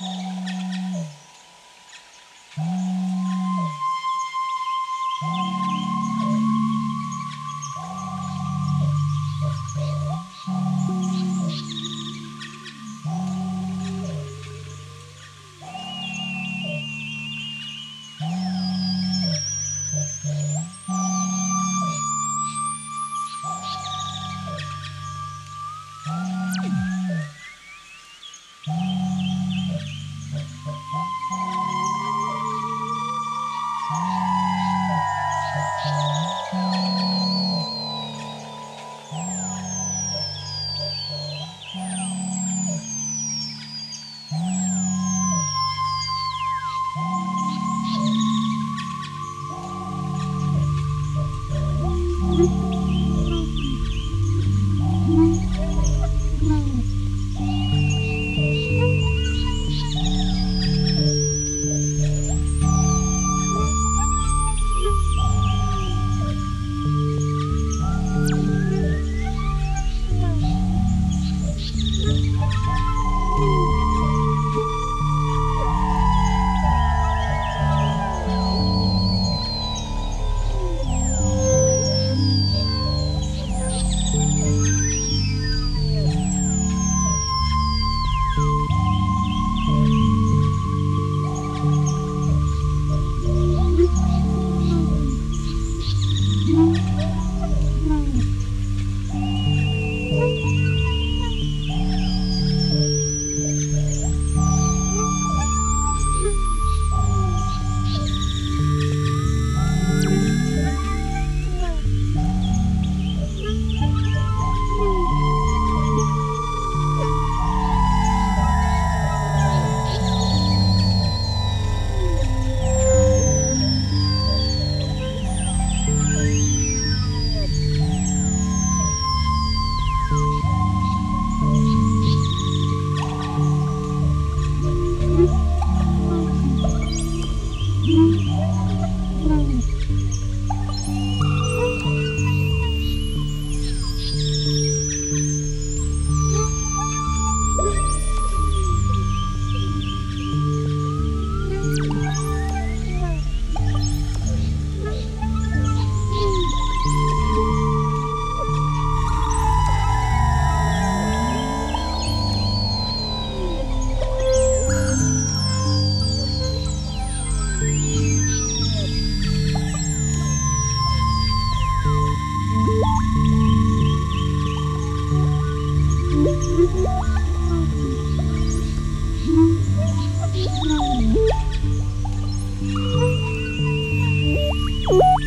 うん。Música Mm-hmm. Thank you.